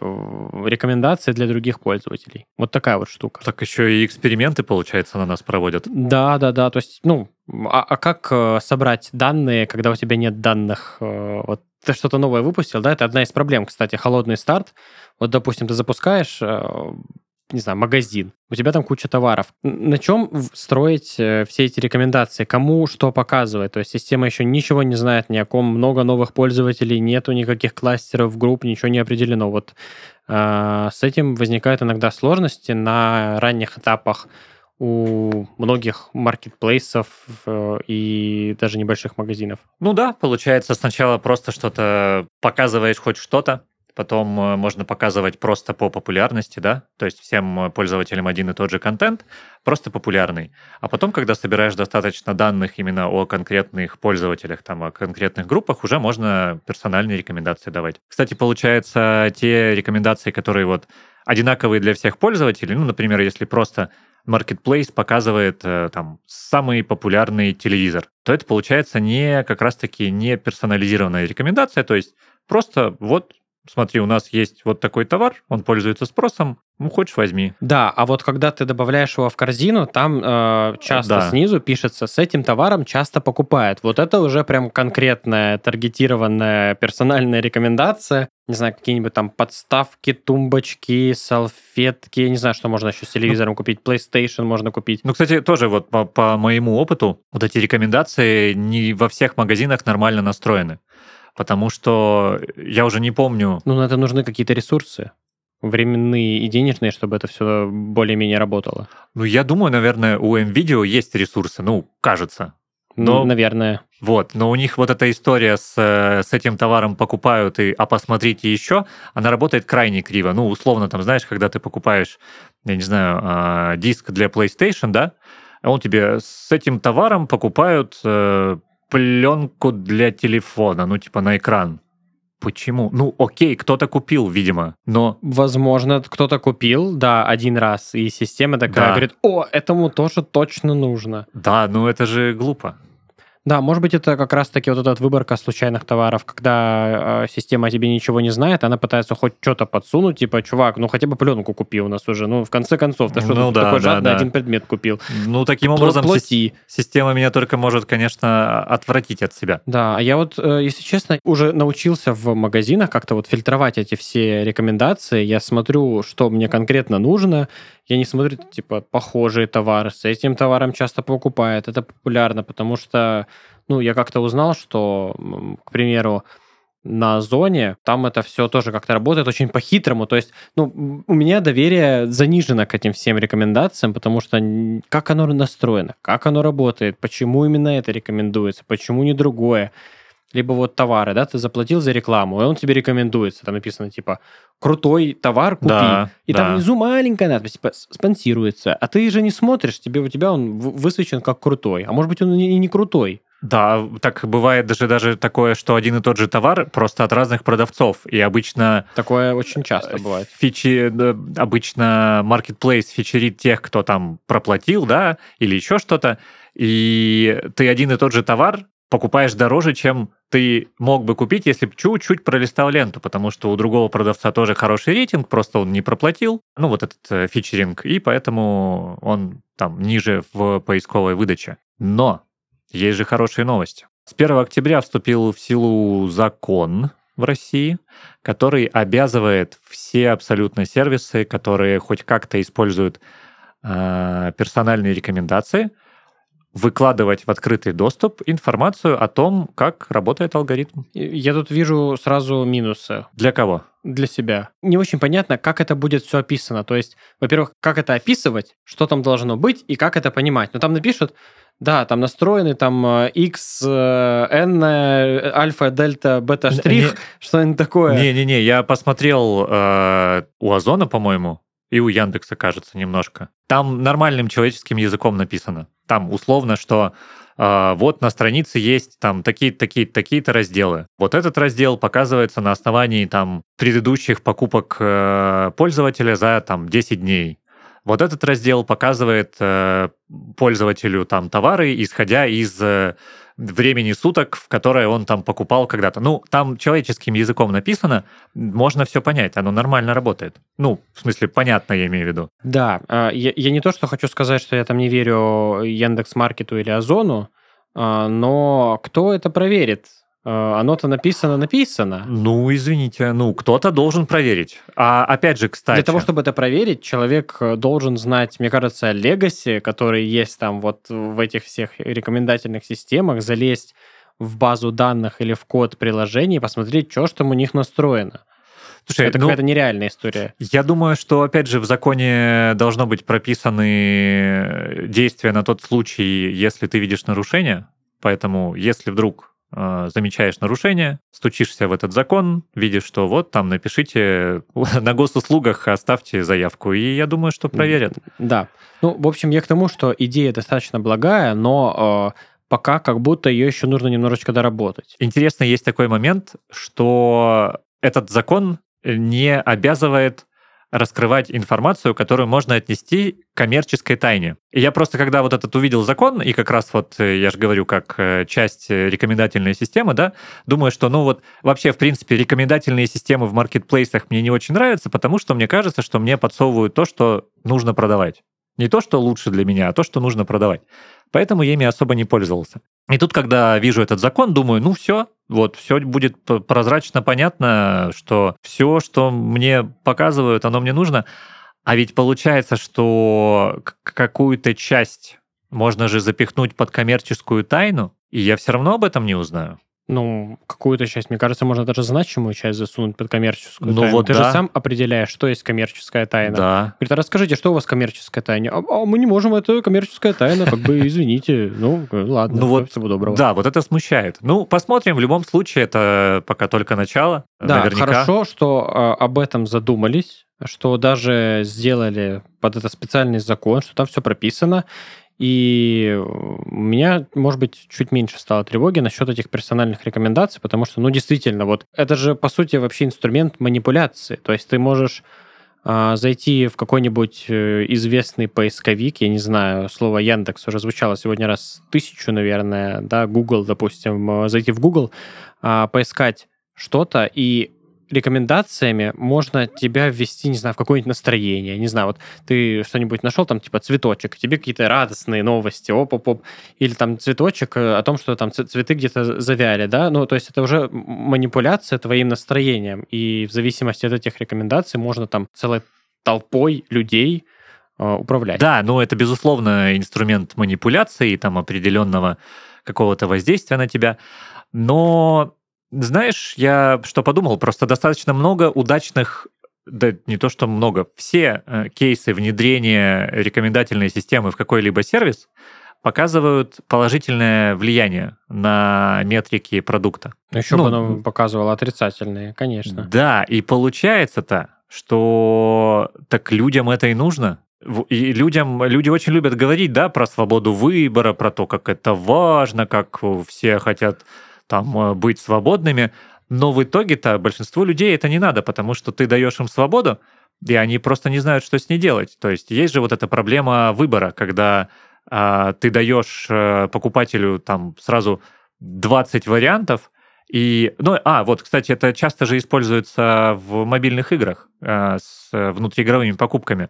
рекомендации для других пользователей. Вот такая вот штука. Так еще и эксперименты, получается, на нас проводят. Да, да, да. То есть, ну, а, а как э, собрать данные, когда у тебя нет данных? э, вот ты что-то новое выпустил, да? Это одна из проблем, кстати, холодный старт. Вот, допустим, ты запускаешь, э, не знаю, магазин, у тебя там куча товаров. На чем строить э, все эти рекомендации? Кому что показывать? То есть система еще ничего не знает ни о ком, много новых пользователей, нету никаких кластеров, групп, ничего не определено. Вот э, с этим возникают иногда сложности на ранних этапах у многих маркетплейсов э, и даже небольших магазинов. Ну да, получается, сначала просто что-то показываешь хоть что-то, потом э, можно показывать просто по популярности, да, то есть всем э, пользователям один и тот же контент, просто популярный. А потом, когда собираешь достаточно данных именно о конкретных пользователях, там, о конкретных группах, уже можно персональные рекомендации давать. Кстати, получается, те рекомендации, которые вот одинаковые для всех пользователей, ну, например, если просто Marketplace показывает э, там самый популярный телевизор, то это получается не как раз-таки не персонализированная рекомендация, то есть просто вот смотри, у нас есть вот такой товар, он пользуется спросом, ну хочешь возьми. Да, а вот когда ты добавляешь его в корзину, там э, часто Да. снизу пишется с этим товаром часто покупают. Вот это уже прям конкретная таргетированная персональная рекомендация. Не знаю, какие-нибудь там подставки, тумбочки, салфетки, не знаю, что можно еще с телевизором купить. PlayStation можно купить. Ну, кстати, тоже вот по, по моему опыту, вот эти рекомендации не во всех магазинах нормально настроены. Потому что я уже не помню, Ну, на это нужны какие-то ресурсы. временные и денежные, чтобы это все более-менее работало? Ну, я думаю, наверное, у MVideo есть ресурсы, ну, кажется. Ну, Но- наверное. Вот, но у них вот эта история с, э, с этим товаром покупают и а посмотрите еще, она работает крайне криво. Ну, условно, там, знаешь, когда ты покупаешь, я не знаю, а, диск для PlayStation, да, он тебе с этим товаром покупают э, пленку для телефона, ну, типа на экран. Почему? Ну, окей, кто-то купил, видимо, но Возможно, кто-то купил, да, один раз, и система такая Да. говорит, о, этому тоже точно нужно. да, ну это же глупо. Да, может быть, это как раз-таки вот эта выборка случайных товаров, когда э, система о тебе ничего не знает, она пытается хоть что-то подсунуть, типа, чувак, ну хотя бы пленку купи у нас уже, ну в конце концов, ты что, Ну тут да, такой да, жадный да. один предмет купил? Ну, таким образом, Плати. система меня только может, конечно, отвратить от себя. Да, а я вот, э, если честно, уже научился в магазинах как-то вот фильтровать эти все рекомендации. Я смотрю, что мне конкретно нужно. Я не смотрю, типа, похожие товары. С этим товаром часто покупают. Это популярно, потому что, ну, я как-то узнал, что, к примеру, на Озоне, там это все тоже как-то работает очень по-хитрому. То есть, ну, у меня доверие занижено к этим всем рекомендациям, потому что как оно настроено, как оно работает, почему именно это рекомендуется, почему не другое. Либо вот товары, да, ты заплатил за рекламу, и он тебе рекомендуется. Там написано, типа, крутой товар купи. Да, и там да. внизу маленькая надпись, типа, «С- спонсируется. А ты же не смотришь, тебе, у тебя он высвечен как крутой. А может быть, он и не крутой. Да, так бывает даже, даже такое, что один и тот же товар просто от разных продавцов. И обычно Такое очень часто бывает. фичи, обычно marketplace фичерит тех, кто там проплатил, да, или еще что-то. И ты один и тот же товар покупаешь дороже, чем ты мог бы купить, если бы чуть-чуть пролистал ленту, потому что у другого продавца тоже хороший рейтинг, просто он не проплатил, ну, вот этот э, фичеринг, и поэтому он там ниже в поисковой выдаче. Но есть же хорошие новости. С 1 октября вступил в силу закон в России, который обязывает все абсолютно сервисы, которые хоть как-то используют э, персональные рекомендации, выкладывать в открытый доступ информацию о том, как работает алгоритм. Я тут вижу сразу минусы Для кого? для себя. Не очень понятно, как это будет все описано. То есть, во-первых, как это описывать, что там должно быть и как это понимать. Но там напишут, да, там настроены там э, X, э, N, э, альфа, дельта, бета, штрих, что-нибудь такое. Не-не-не, я посмотрел э, у Озона, по-моему, и у Яндекса, кажется, немножко. Там нормальным человеческим языком написано. Там условно, что э, вот на странице есть там такие-то, такие-то, такие-то разделы. Вот этот раздел показывается на основании там предыдущих покупок э, пользователя за там 10 дней. Вот этот раздел показывает э, пользователю там товары, исходя из э, времени суток, в которое он там покупал когда-то. Ну, там человеческим языком написано, можно все понять, оно нормально работает. Ну, в смысле, понятно, я имею в виду. Да, а, я, я не то, что хочу сказать, что я там не верю Яндекс Маркету или Озону, а, но кто это проверит? А, Оно-то написано, написано. Ну, извините, ну, кто-то должен проверить. А опять же, кстати... Для того, чтобы это проверить, человек э, должен знать, мне кажется, легаси, который есть там вот в этих всех рекомендательных системах, залезть в базу данных или в код приложений, посмотреть, что ж там у них настроено. Слушай, это ну, какая-то нереальная история. Я думаю, что, опять же, в законе должно быть прописаны действия на тот случай, если ты видишь нарушение. Поэтому, если вдруг э, замечаешь нарушение, стучишься в этот закон, видишь, что вот там напишите [laughs] на госуслугах, оставьте заявку. И я думаю, что проверят. Да. Ну, в общем, я к тому, что идея достаточно благая, но э, пока как будто ее еще нужно немножечко доработать. Интересно, есть такой момент, что этот закон не обязывает раскрывать информацию, которую можно отнести к коммерческой тайне. И я просто, когда вот этот увидел закон, и как раз вот, э, я же говорю, как э, часть э, рекомендательной системы, да, думаю, что, ну вот, вообще, в принципе, рекомендательные системы в маркетплейсах мне не очень нравятся, потому что мне кажется, что мне подсовывают то, что нужно продавать. Не то, что лучше для меня, а то, что нужно продавать. Поэтому я ими особо не пользовался. И тут, когда вижу этот закон, думаю, ну все, вот, все будет прозрачно понятно, что все, что мне показывают, оно мне нужно. А ведь получается, что какую-то часть можно же запихнуть под коммерческую тайну, и я все равно об этом не узнаю. Ну, какую-то часть, мне кажется, можно даже значимую часть засунуть под коммерческую Ну тайну. вот Ты да. же сам определяешь, что есть коммерческая тайна. Да. Говорит, а расскажите, что у вас коммерческая тайна? А, а мы не можем, это коммерческая тайна, как бы, извините. Ну, ладно, Ну вот, всего доброго. Да, вот это смущает. Ну, посмотрим. В любом случае, это пока только начало. Да, Наверняка. хорошо, что а, об этом задумались, что даже сделали под это специальный закон, что там все прописано. И у меня, может быть, чуть меньше стало тревоги насчет этих персональных рекомендаций, потому что, ну, действительно, вот это же, по сути, вообще инструмент манипуляции. То есть ты можешь а, зайти в какой-нибудь э, известный поисковик, я не знаю, слово Яндекс уже звучало сегодня раз тысячу, наверное, да, Google, допустим, э, зайти в Google, а, поискать что-то, и рекомендациями можно тебя ввести, не знаю, в какое-нибудь настроение. Не знаю, вот ты что-нибудь нашел, там, типа, цветочек, тебе какие-то радостные новости, оп-оп-оп, или там цветочек э, о том, что там цветы где-то завяли, да, ну, то есть это уже манипуляция твоим настроением, и в зависимости от этих рекомендаций можно там целой толпой людей э, управлять. Да, ну это, безусловно, инструмент манипуляции, там, определенного какого-то воздействия на тебя. Но, знаешь, я что подумал, просто достаточно много удачных да не то, что много, все э, кейсы внедрения рекомендательной системы в какой-либо сервис показывают положительное влияние на метрики продукта. Еще Ну, бы оно показывало отрицательные, конечно. Да, и получается-то, что так людям это и нужно. И людям, люди очень любят говорить, да, про свободу выбора, про то, как это важно, как все хотят там э, быть свободными. Но в итоге-то большинству людей это не надо, потому что ты даешь им свободу, и они просто не знают, что с ней делать. То есть есть же вот эта проблема выбора, когда а, ты даешь э, покупателю там сразу 20 вариантов, и, ну, а, вот, кстати, это часто же используется в мобильных играх э, с внутриигровыми покупками.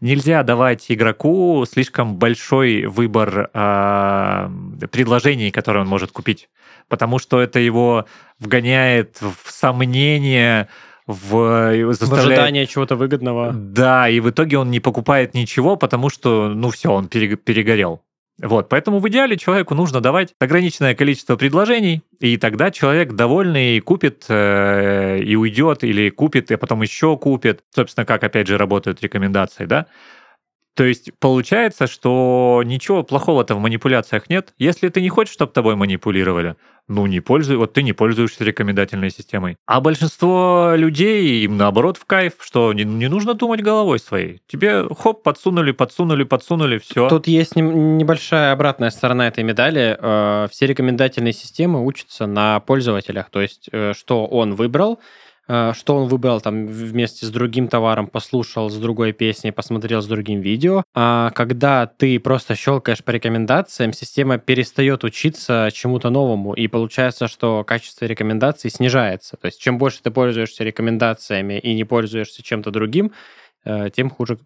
Нельзя давать игроку слишком большой выбор э, предложений, которые он может купить, потому что это его вгоняет в сомнение, в, В заставляет ожидании чего-то выгодного. да, и в итоге он не покупает ничего, потому что, ну все, он пере- перегорел. Вот, поэтому в идеале человеку нужно давать ограниченное количество предложений, и тогда человек довольный купит э, и уйдет, или купит, и потом еще купит. Собственно, как опять же работают рекомендации, да? То есть получается, что ничего плохого-то в манипуляциях нет. Если ты не хочешь, чтобы тобой манипулировали, ну не пользуй, вот ты не пользуешься рекомендательной системой. А большинство людей им наоборот в кайф, что не, не нужно думать головой своей. Тебе хоп, подсунули, подсунули, подсунули, все. Тут есть небольшая обратная сторона этой медали. Э, Все рекомендательные системы учатся на пользователях. То есть, э, что он выбрал, что он выбрал там вместе с другим товаром, послушал с другой песней, посмотрел с другим видео. А когда ты просто щелкаешь по рекомендациям, система перестает учиться чему-то новому, и получается, что качество рекомендаций снижается. То есть, чем больше ты пользуешься рекомендациями и не пользуешься чем-то другим, э, тем хуже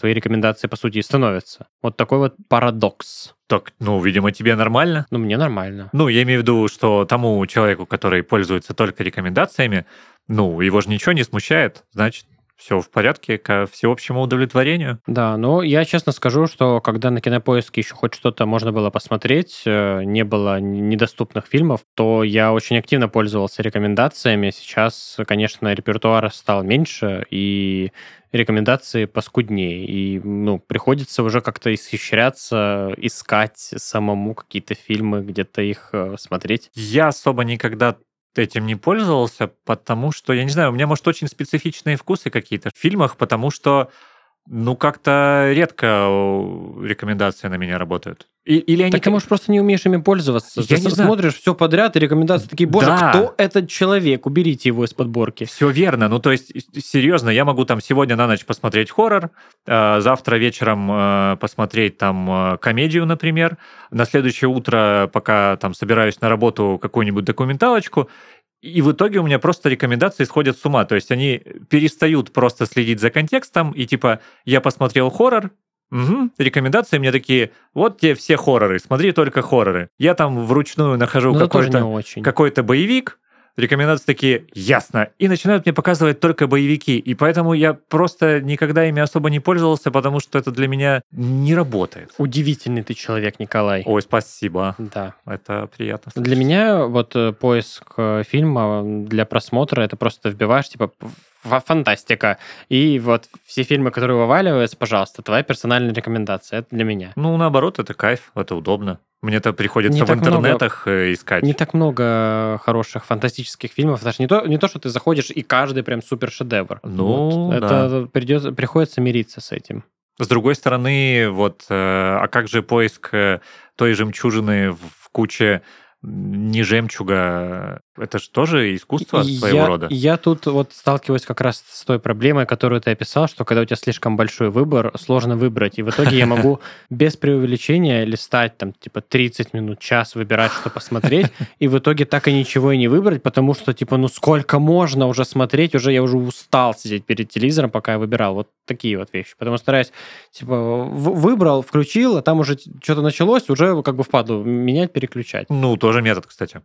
твои рекомендации, по сути, и становятся. Вот такой вот парадокс. Так, ну, видимо, тебе нормально. Ну, мне нормально. Ну, я имею в виду, что тому человеку, который пользуется только рекомендациями, ну, его же ничего не смущает, значит, все в порядке, ко всеобщему удовлетворению. Да, но я честно скажу, что когда на Кинопоиске еще хоть что-то можно было посмотреть, э, не было недоступных фильмов, то я очень активно пользовался рекомендациями. Сейчас, конечно, репертуар стал меньше, и рекомендации поскуднее. И, ну, приходится уже как-то исхищряться, искать самому какие-то фильмы, где-то их э, смотреть. Я особо никогда этим не пользовался, потому что, я не знаю, у меня, может, очень специфичные вкусы какие-то в фильмах, потому что, ну, как-то редко э, рекомендации на меня работают. И- или они... Так ты, может, просто не умеешь ими пользоваться. Я ты не с- знаю. смотришь все подряд, и рекомендации такие, боже, Да. кто этот человек? Уберите его из подборки. Все верно. Ну, то есть, серьезно, я могу там сегодня на ночь посмотреть хоррор, э, завтра вечером э, посмотреть там э, комедию, например, на следующее утро, пока там собираюсь на работу, какую-нибудь документалочку, и в итоге у меня просто рекомендации сходят с ума. То есть они перестают просто следить за контекстом, и типа я посмотрел хоррор, Угу. Рекомендации мне такие, вот тебе все хорроры, смотри только хорроры. Я там вручную нахожу Ну, какой-то какой-то боевик, рекомендации такие «ясно», и начинают мне показывать только боевики, и поэтому я просто никогда ими особо не пользовался, потому что это для меня не работает. Удивительный ты человек, Николай. Ой, спасибо. Да. Это приятно. Для меня вот э, поиск э, фильма для просмотра это просто вбиваешь типа фантастика и вот все фильмы, которые вываливаются, пожалуйста, твоя персональная рекомендация. Это для меня. Ну, наоборот, это кайф, это удобно. Мне-то приходится Не в так много- интернетах э, искать. Не так много хороших фантастических фильмов, даже не то, не то, что ты заходишь и каждый прям супер шедевр. Ну, это придется, приходится мириться с этим. С другой стороны, вот, э, а как же поиск э, той жемчужины в куче не жемчуга? Это же тоже искусство И своего я, рода. Я тут вот сталкиваюсь как раз с той проблемой, которую ты описал, что когда у тебя слишком большой выбор, сложно выбрать. И в итоге я могу [laughs] без преувеличения листать там типа 30 минут, час, выбирать, что посмотреть, и в итоге так и ничего и не выбрать, потому что типа ну сколько можно уже смотреть, уже я уже устал сидеть перед телевизором, пока я выбирал. Вот такие вот вещи. Потому стараюсь типа выбрал, включил, а там уже что-то началось, уже как бы впаду менять, переключать. Ну, тоже метод, кстати.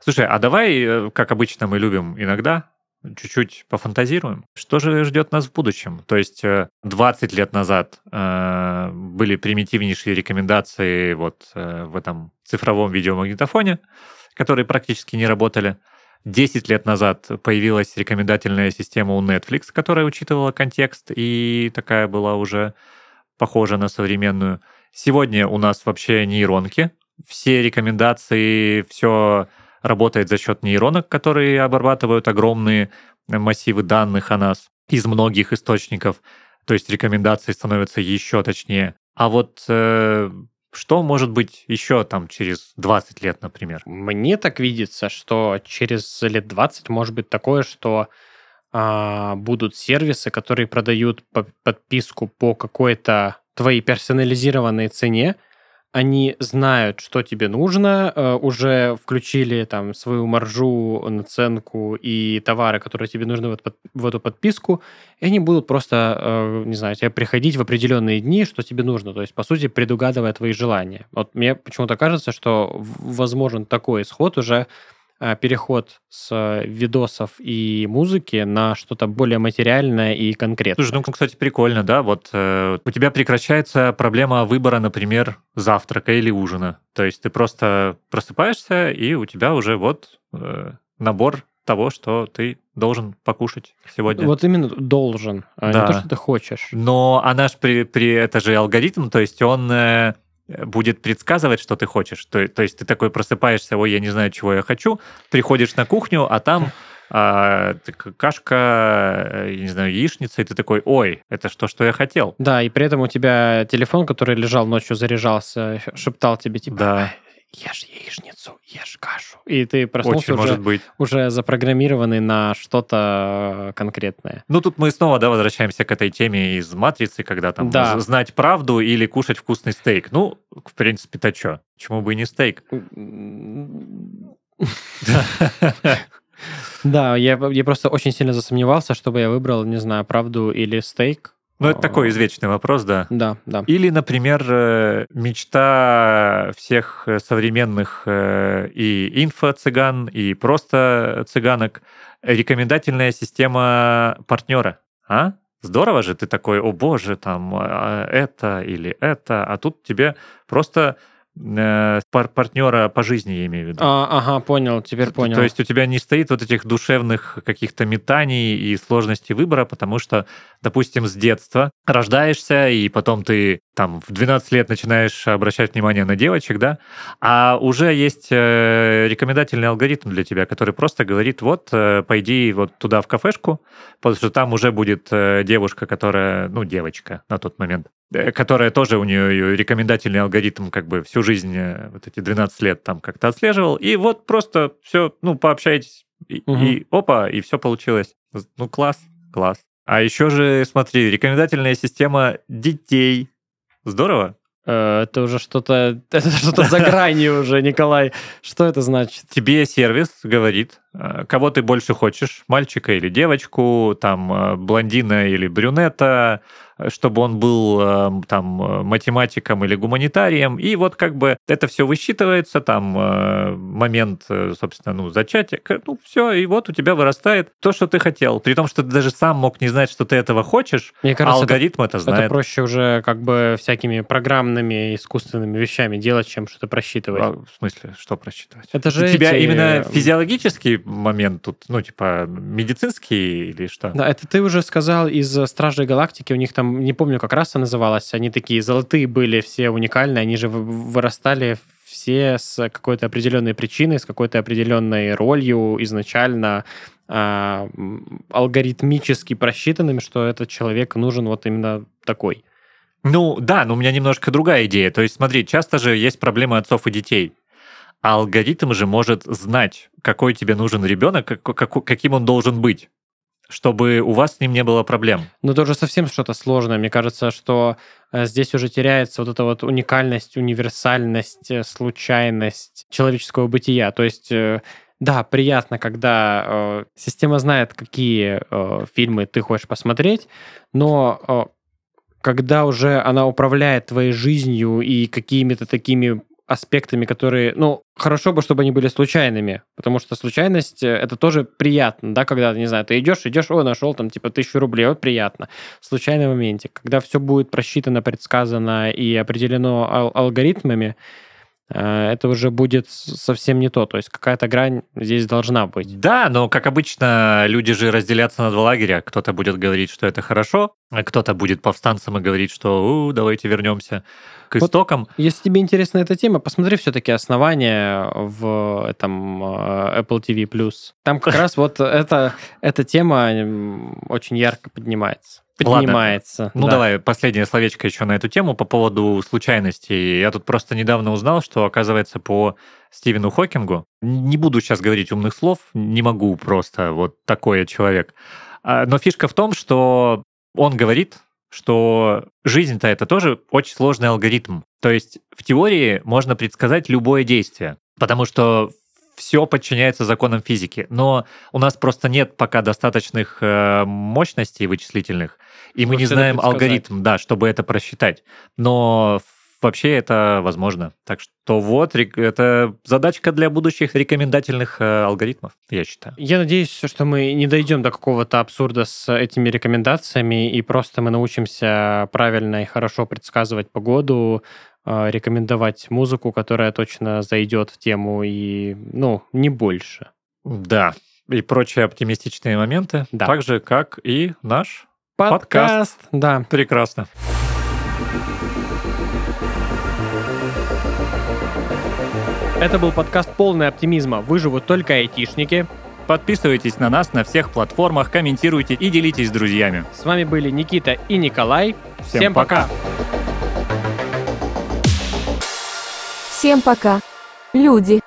Слушай, а давай, э, как обычно мы любим иногда, чуть-чуть пофантазируем. Что же ждет нас в будущем? То есть э, 20 лет назад э, были примитивнейшие рекомендации вот э, в этом цифровом видеомагнитофоне, которые практически не работали. 10 лет назад появилась рекомендательная система у Netflix, которая учитывала контекст и такая была уже похожа на современную. Сегодня у нас вообще нейронки. Все рекомендации, все работает за счет нейронок, которые обрабатывают огромные массивы данных о нас из многих источников. То есть рекомендации становятся еще точнее. А вот э, что может быть еще там через 20 лет, например? Мне так видится, что через лет 20 может быть такое, что а, будут сервисы, которые продают по- подписку по какой-то твоей персонализированной цене. Они знают, что тебе нужно, э, уже включили там свою маржу, наценку и товары, которые тебе нужны в эту, под- в эту подписку, и они будут просто, э, не знаю, тебе приходить в определенные дни, что тебе нужно, то есть, по сути, предугадывая твои желания. Вот мне почему-то кажется, что возможен такой исход уже переход с э, видосов и музыки на что-то более материальное и конкретное. Слушай, ну, кстати, прикольно, да? Вот э, у тебя прекращается проблема выбора, например, завтрака или ужина. То есть ты просто просыпаешься, и у тебя уже вот э, набор того, что ты должен покушать сегодня. Вот именно должен, а Да. не то, что ты хочешь. Но а наш при, при это же алгоритм, то есть он э, будет предсказывать, что ты хочешь. То, то есть ты такой просыпаешься, ой, я не знаю, чего я хочу, приходишь на кухню, а там [laughs] а, кашка, э, я не знаю, яичница, и ты такой, ой, это что, что я хотел. Да, и при этом у тебя телефон, который лежал ночью, заряжался, шептал тебе типа Да. Ешь яичницу, ешь кашу. И ты проснулся Очень уже, может быть. уже запрограммированный на что-то конкретное. Ну, тут мы снова, да, возвращаемся к этой теме из «Матрицы», когда там Да. знать правду или кушать вкусный стейк. Ну, в принципе-то что? Почему бы и не стейк? [laughs] Да, я, я просто очень сильно засомневался, чтобы я выбрал, не знаю, правду или стейк. Ну, это такой извечный вопрос, да. Да, да. Или, например, э, мечта всех э, современных э, и инфо-цыган, и просто цыганок, рекомендательная система партнера. А? Здорово же, ты такой, о боже, там а, это или это, а тут тебе просто э, пар- партнера по жизни, я имею в виду. А, ага, понял, теперь понял. То есть у тебя не стоит вот этих душевных каких-то метаний и сложностей выбора, потому что, допустим, с детства рождаешься, и потом ты там в 12 лет начинаешь обращать внимание на девочек, да, а уже есть э, рекомендательный алгоритм для тебя, который просто говорит, вот, э, пойди вот туда в кафешку, потому что там уже будет э, девушка, которая, ну, девочка на тот момент, э, которая тоже у нее рекомендательный алгоритм как бы всю жизнь, э, вот эти 12 лет там как-то отслеживал, и вот просто все, ну, пообщайтесь, и, Мгм. и опа, и все получилось. Ну, класс, класс. А еще же, смотри, рекомендательная система детей. Здорово. Э, Это уже что-то, [laughs] это что-то за гранью уже, Николай. Что это значит? Тебе сервис говорит, э, кого ты больше хочешь, мальчика или девочку, там, э, блондина или брюнета, чтобы он был э, там э, математиком или гуманитарием, и вот как бы это все высчитывается, там э, момент, собственно, ну, зачатия, ну, все, и вот у тебя вырастает то, что ты хотел. При том, что ты даже сам мог не знать, что ты этого хочешь, Мне кажется, а алгоритм это, это знает. Это проще уже как бы всякими программными искусственными вещами делать, чем что-то просчитывать. А, в смысле, что просчитывать? Это же У тебя эти... именно физиологический момент тут, ну, типа, медицинский или что? Да, это ты уже сказал из Стражей Галактики, у них там, не помню, как раса называлась, они такие золотые были, все уникальные, они же вырастали все с какой-то определенной причиной, с какой-то определенной ролью изначально э, алгоритмически просчитанными, что этот человек нужен вот именно такой. Ну да, но у меня немножко другая идея. То есть смотри, часто же есть проблемы отцов и детей. А алгоритм же может знать, какой тебе нужен ребенок, как, как, каким он должен быть чтобы у вас с ним не было проблем. Ну, тоже совсем что-то сложное. Мне кажется, что э, здесь уже теряется вот эта вот уникальность, универсальность, э, случайность человеческого бытия. То есть, э, да, приятно, когда э, система знает, какие э, фильмы ты хочешь посмотреть, но э, когда уже она управляет твоей жизнью и какими-то такими аспектами, которые, ну, хорошо бы, чтобы они были случайными, потому что случайность э, это тоже приятно, да, когда, не знаю, ты идешь, идешь, о, нашел там типа тысячу рублей, вот приятно. Случайный моментик. Когда все будет просчитано, предсказано и определено ал- алгоритмами, это уже будет совсем не то. То есть какая-то грань здесь должна быть. Да, но, как обычно, люди же разделятся на два лагеря. Кто-то будет говорить, что это хорошо, а кто-то будет повстанцем и говорить, что У, давайте вернемся к истокам. Вот, если тебе интересна эта тема, посмотри все-таки основания в этом э, Apple TV+. Там как [laughs] раз вот эта, эта тема очень ярко поднимается поднимается. Ладно. Ну да. давай последнее словечко еще на эту тему по поводу случайностей. Я тут просто недавно узнал, что оказывается по Стивену Хокингу, не буду сейчас говорить умных слов, не могу просто, вот такой я человек. А, но фишка в том, что он говорит, что жизнь-то это тоже очень сложный алгоритм. То есть в теории можно предсказать любое действие, потому что все подчиняется законам физики. Но у нас просто нет пока достаточных э, мощностей вычислительных, и мы не знаем алгоритм, да, чтобы это просчитать. Но вообще это возможно. Так что вот, это задачка для будущих рекомендательных э, алгоритмов, я считаю. Я надеюсь, что мы не дойдем до какого-то абсурда с этими рекомендациями, и просто мы научимся правильно и хорошо предсказывать погоду, э, рекомендовать музыку, которая точно зайдет в тему, и, ну, не больше. Да, и прочие оптимистичные моменты, да. так же, как и наш подкаст. подкаст. Да. Прекрасно. Это был подкаст «Полный оптимизма. Выживут только айтишники». Подписывайтесь на нас на всех платформах, комментируйте и делитесь с друзьями. С вами были Никита и Николай. Всем, Всем пока. пока. Всем пока. Люди.